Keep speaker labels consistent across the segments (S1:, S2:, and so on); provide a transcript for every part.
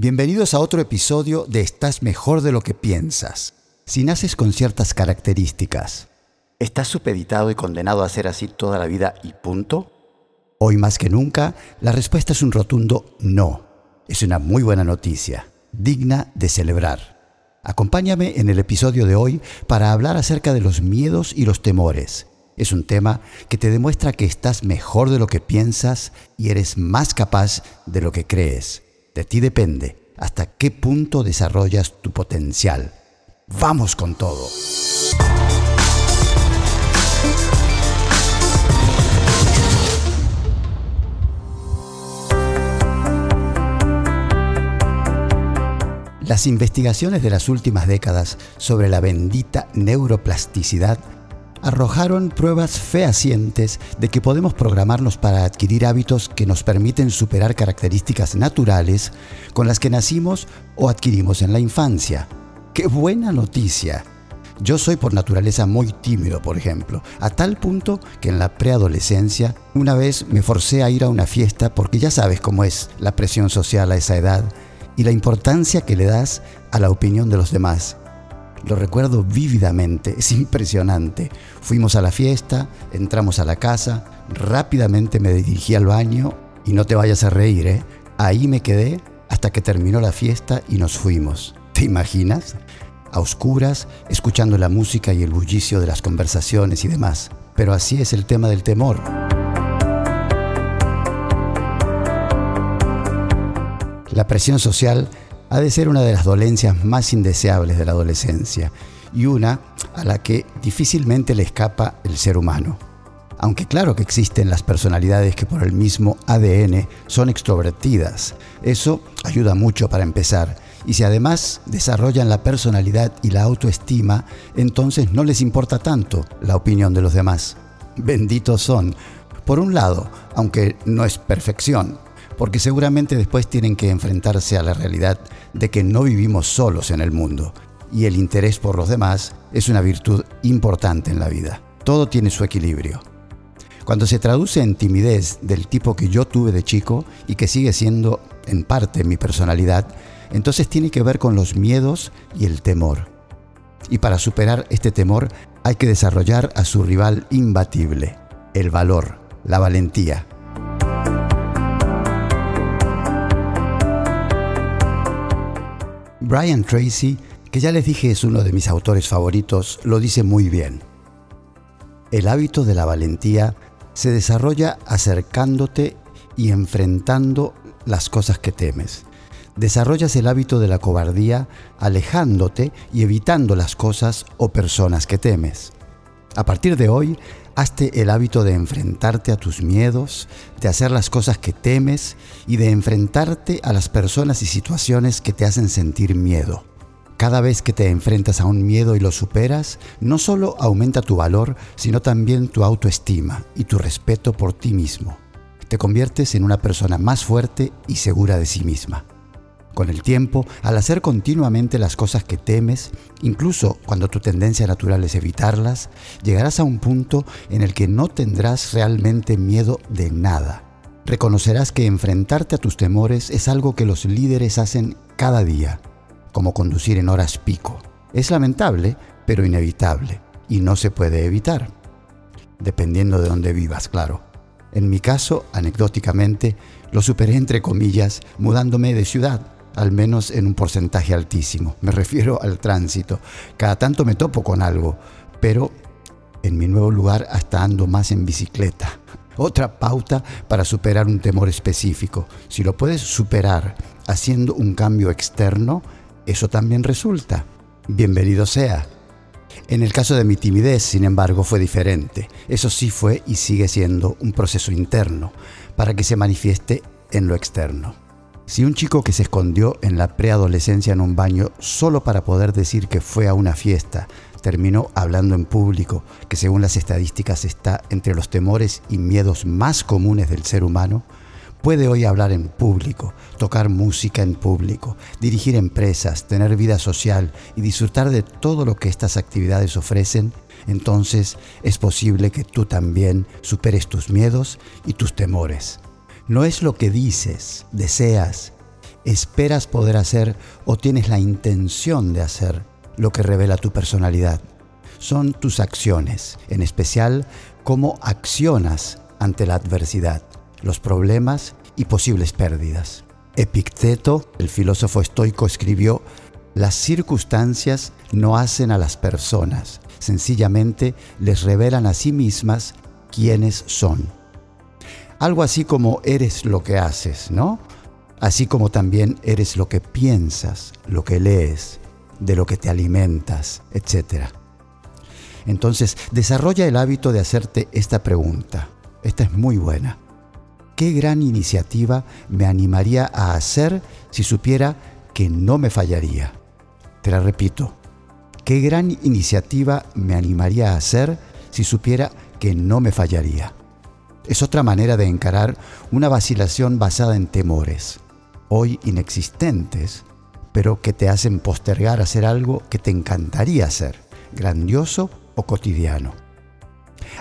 S1: Bienvenidos a otro episodio de Estás mejor de lo que piensas. Si naces con ciertas características, ¿estás supeditado y condenado a ser así toda la vida y punto? Hoy más que nunca, la respuesta es un rotundo no. Es una muy buena noticia, digna de celebrar. Acompáñame en el episodio de hoy para hablar acerca de los miedos y los temores. Es un tema que te demuestra que estás mejor de lo que piensas y eres más capaz de lo que crees. De ti depende hasta qué punto desarrollas tu potencial. Vamos con todo. Las investigaciones de las últimas décadas sobre la bendita neuroplasticidad arrojaron pruebas fehacientes de que podemos programarnos para adquirir hábitos que nos permiten superar características naturales con las que nacimos o adquirimos en la infancia. ¡Qué buena noticia! Yo soy por naturaleza muy tímido, por ejemplo, a tal punto que en la preadolescencia una vez me forcé a ir a una fiesta porque ya sabes cómo es la presión social a esa edad y la importancia que le das a la opinión de los demás. Lo recuerdo vívidamente, es impresionante. Fuimos a la fiesta, entramos a la casa, rápidamente me dirigí al baño y no te vayas a reír, ¿eh? Ahí me quedé hasta que terminó la fiesta y nos fuimos. ¿Te imaginas? A oscuras, escuchando la música y el bullicio de las conversaciones y demás. Pero así es el tema del temor. La presión social ha de ser una de las dolencias más indeseables de la adolescencia y una a la que difícilmente le escapa el ser humano. Aunque claro que existen las personalidades que por el mismo ADN son extrovertidas, eso ayuda mucho para empezar. Y si además desarrollan la personalidad y la autoestima, entonces no les importa tanto la opinión de los demás. Benditos son. Por un lado, aunque no es perfección, porque seguramente después tienen que enfrentarse a la realidad de que no vivimos solos en el mundo y el interés por los demás es una virtud importante en la vida. Todo tiene su equilibrio. Cuando se traduce en timidez del tipo que yo tuve de chico y que sigue siendo en parte mi personalidad, entonces tiene que ver con los miedos y el temor. Y para superar este temor hay que desarrollar a su rival imbatible, el valor, la valentía. Brian Tracy, que ya les dije es uno de mis autores favoritos, lo dice muy bien. El hábito de la valentía se desarrolla acercándote y enfrentando las cosas que temes. Desarrollas el hábito de la cobardía alejándote y evitando las cosas o personas que temes. A partir de hoy, hazte el hábito de enfrentarte a tus miedos, de hacer las cosas que temes y de enfrentarte a las personas y situaciones que te hacen sentir miedo. Cada vez que te enfrentas a un miedo y lo superas, no solo aumenta tu valor, sino también tu autoestima y tu respeto por ti mismo. Te conviertes en una persona más fuerte y segura de sí misma. Con el tiempo, al hacer continuamente las cosas que temes, incluso cuando tu tendencia natural es evitarlas, llegarás a un punto en el que no tendrás realmente miedo de nada. Reconocerás que enfrentarte a tus temores es algo que los líderes hacen cada día, como conducir en horas pico. Es lamentable, pero inevitable, y no se puede evitar. Dependiendo de dónde vivas, claro. En mi caso, anecdóticamente, lo superé entre comillas mudándome de ciudad al menos en un porcentaje altísimo. Me refiero al tránsito. Cada tanto me topo con algo, pero en mi nuevo lugar hasta ando más en bicicleta. Otra pauta para superar un temor específico. Si lo puedes superar haciendo un cambio externo, eso también resulta. Bienvenido sea. En el caso de mi timidez, sin embargo, fue diferente. Eso sí fue y sigue siendo un proceso interno para que se manifieste en lo externo. Si un chico que se escondió en la preadolescencia en un baño solo para poder decir que fue a una fiesta terminó hablando en público, que según las estadísticas está entre los temores y miedos más comunes del ser humano, puede hoy hablar en público, tocar música en público, dirigir empresas, tener vida social y disfrutar de todo lo que estas actividades ofrecen, entonces es posible que tú también superes tus miedos y tus temores. No es lo que dices, deseas, esperas poder hacer o tienes la intención de hacer lo que revela tu personalidad. Son tus acciones, en especial cómo accionas ante la adversidad, los problemas y posibles pérdidas. Epicteto, el filósofo estoico, escribió, las circunstancias no hacen a las personas, sencillamente les revelan a sí mismas quiénes son. Algo así como eres lo que haces, ¿no? Así como también eres lo que piensas, lo que lees, de lo que te alimentas, etc. Entonces, desarrolla el hábito de hacerte esta pregunta. Esta es muy buena. ¿Qué gran iniciativa me animaría a hacer si supiera que no me fallaría? Te la repito. ¿Qué gran iniciativa me animaría a hacer si supiera que no me fallaría? Es otra manera de encarar una vacilación basada en temores, hoy inexistentes, pero que te hacen postergar hacer algo que te encantaría hacer, grandioso o cotidiano.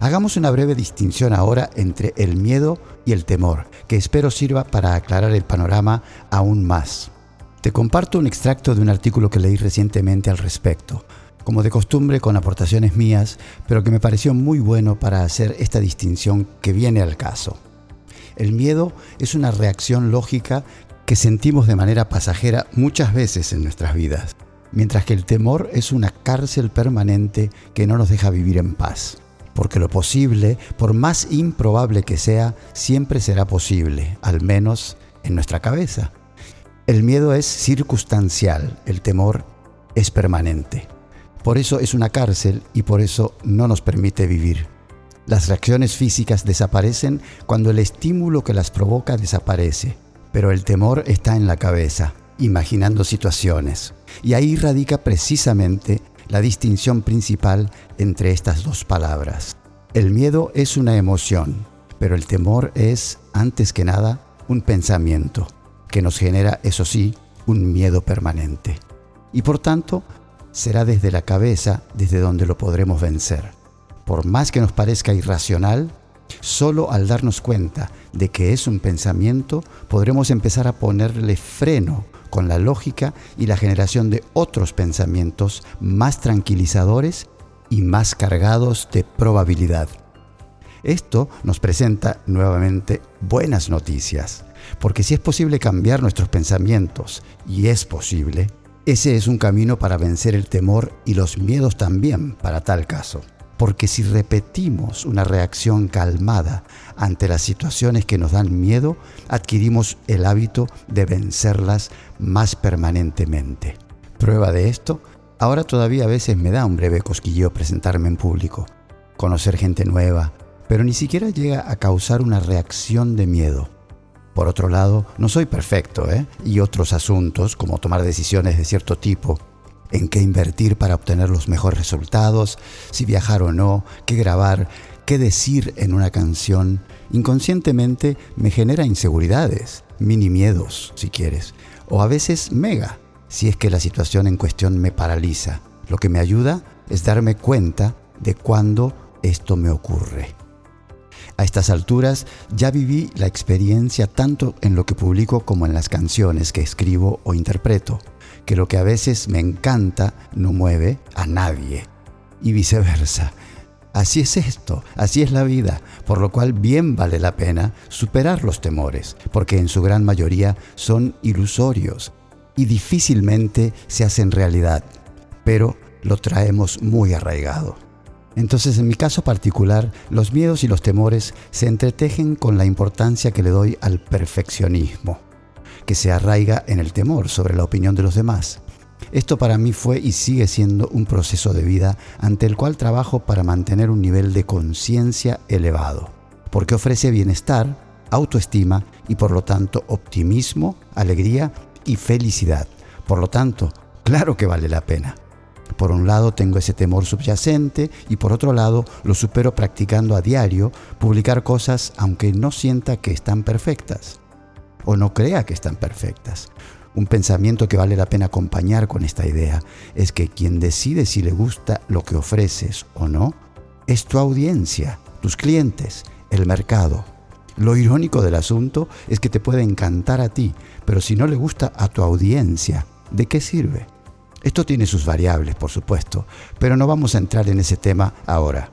S1: Hagamos una breve distinción ahora entre el miedo y el temor, que espero sirva para aclarar el panorama aún más. Te comparto un extracto de un artículo que leí recientemente al respecto, como de costumbre con aportaciones mías, pero que me pareció muy bueno para hacer esta distinción que viene al caso. El miedo es una reacción lógica que sentimos de manera pasajera muchas veces en nuestras vidas, mientras que el temor es una cárcel permanente que no nos deja vivir en paz. Porque lo posible, por más improbable que sea, siempre será posible, al menos en nuestra cabeza. El miedo es circunstancial, el temor es permanente. Por eso es una cárcel y por eso no nos permite vivir. Las reacciones físicas desaparecen cuando el estímulo que las provoca desaparece, pero el temor está en la cabeza, imaginando situaciones. Y ahí radica precisamente la distinción principal entre estas dos palabras. El miedo es una emoción, pero el temor es, antes que nada, un pensamiento, que nos genera, eso sí, un miedo permanente. Y por tanto, será desde la cabeza desde donde lo podremos vencer. Por más que nos parezca irracional, solo al darnos cuenta de que es un pensamiento podremos empezar a ponerle freno con la lógica y la generación de otros pensamientos más tranquilizadores y más cargados de probabilidad. Esto nos presenta nuevamente buenas noticias, porque si es posible cambiar nuestros pensamientos, y es posible, ese es un camino para vencer el temor y los miedos también para tal caso. Porque si repetimos una reacción calmada ante las situaciones que nos dan miedo, adquirimos el hábito de vencerlas más permanentemente. Prueba de esto, ahora todavía a veces me da un breve cosquilleo presentarme en público, conocer gente nueva, pero ni siquiera llega a causar una reacción de miedo. Por otro lado, no soy perfecto, ¿eh? Y otros asuntos, como tomar decisiones de cierto tipo, en qué invertir para obtener los mejores resultados, si viajar o no, qué grabar, qué decir en una canción, inconscientemente me genera inseguridades, mini miedos, si quieres, o a veces mega, si es que la situación en cuestión me paraliza. Lo que me ayuda es darme cuenta de cuándo esto me ocurre. A estas alturas ya viví la experiencia tanto en lo que publico como en las canciones que escribo o interpreto, que lo que a veces me encanta no mueve a nadie, y viceversa. Así es esto, así es la vida, por lo cual bien vale la pena superar los temores, porque en su gran mayoría son ilusorios y difícilmente se hacen realidad, pero lo traemos muy arraigado. Entonces, en mi caso particular, los miedos y los temores se entretejen con la importancia que le doy al perfeccionismo, que se arraiga en el temor sobre la opinión de los demás. Esto para mí fue y sigue siendo un proceso de vida ante el cual trabajo para mantener un nivel de conciencia elevado, porque ofrece bienestar, autoestima y por lo tanto optimismo, alegría y felicidad. Por lo tanto, claro que vale la pena. Por un lado tengo ese temor subyacente y por otro lado lo supero practicando a diario publicar cosas aunque no sienta que están perfectas o no crea que están perfectas. Un pensamiento que vale la pena acompañar con esta idea es que quien decide si le gusta lo que ofreces o no es tu audiencia, tus clientes, el mercado. Lo irónico del asunto es que te puede encantar a ti, pero si no le gusta a tu audiencia, ¿de qué sirve? Esto tiene sus variables, por supuesto, pero no vamos a entrar en ese tema ahora.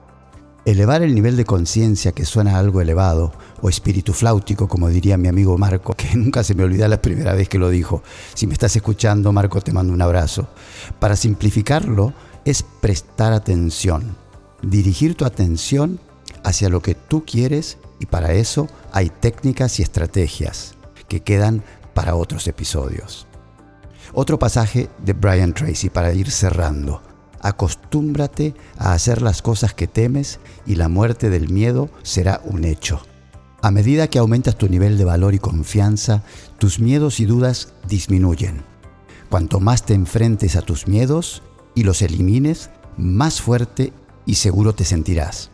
S1: Elevar el nivel de conciencia que suena algo elevado, o espíritu flautico, como diría mi amigo Marco, que nunca se me olvida la primera vez que lo dijo. Si me estás escuchando, Marco, te mando un abrazo. Para simplificarlo, es prestar atención, dirigir tu atención hacia lo que tú quieres y para eso hay técnicas y estrategias que quedan para otros episodios. Otro pasaje de Brian Tracy para ir cerrando. Acostúmbrate a hacer las cosas que temes y la muerte del miedo será un hecho. A medida que aumentas tu nivel de valor y confianza, tus miedos y dudas disminuyen. Cuanto más te enfrentes a tus miedos y los elimines, más fuerte y seguro te sentirás.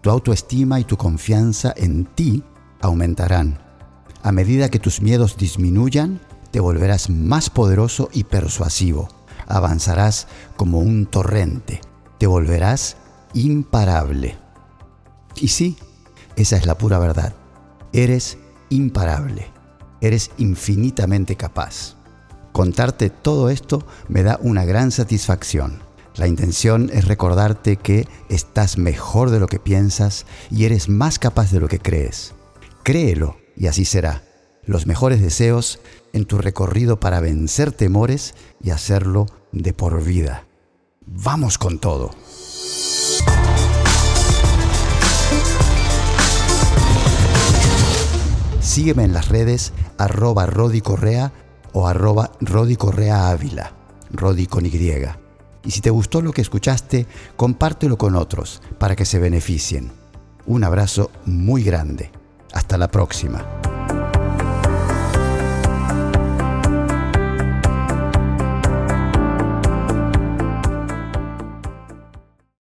S1: Tu autoestima y tu confianza en ti aumentarán. A medida que tus miedos disminuyan, te volverás más poderoso y persuasivo. Avanzarás como un torrente. Te volverás imparable. Y sí, esa es la pura verdad. Eres imparable. Eres infinitamente capaz. Contarte todo esto me da una gran satisfacción. La intención es recordarte que estás mejor de lo que piensas y eres más capaz de lo que crees. Créelo y así será los mejores deseos en tu recorrido para vencer temores y hacerlo de por vida. Vamos con todo. Sígueme en las redes arroba Rodi Correa o arroba Rodi Correa Ávila. Y si te gustó lo que escuchaste, compártelo con otros para que se beneficien. Un abrazo muy grande. Hasta la próxima.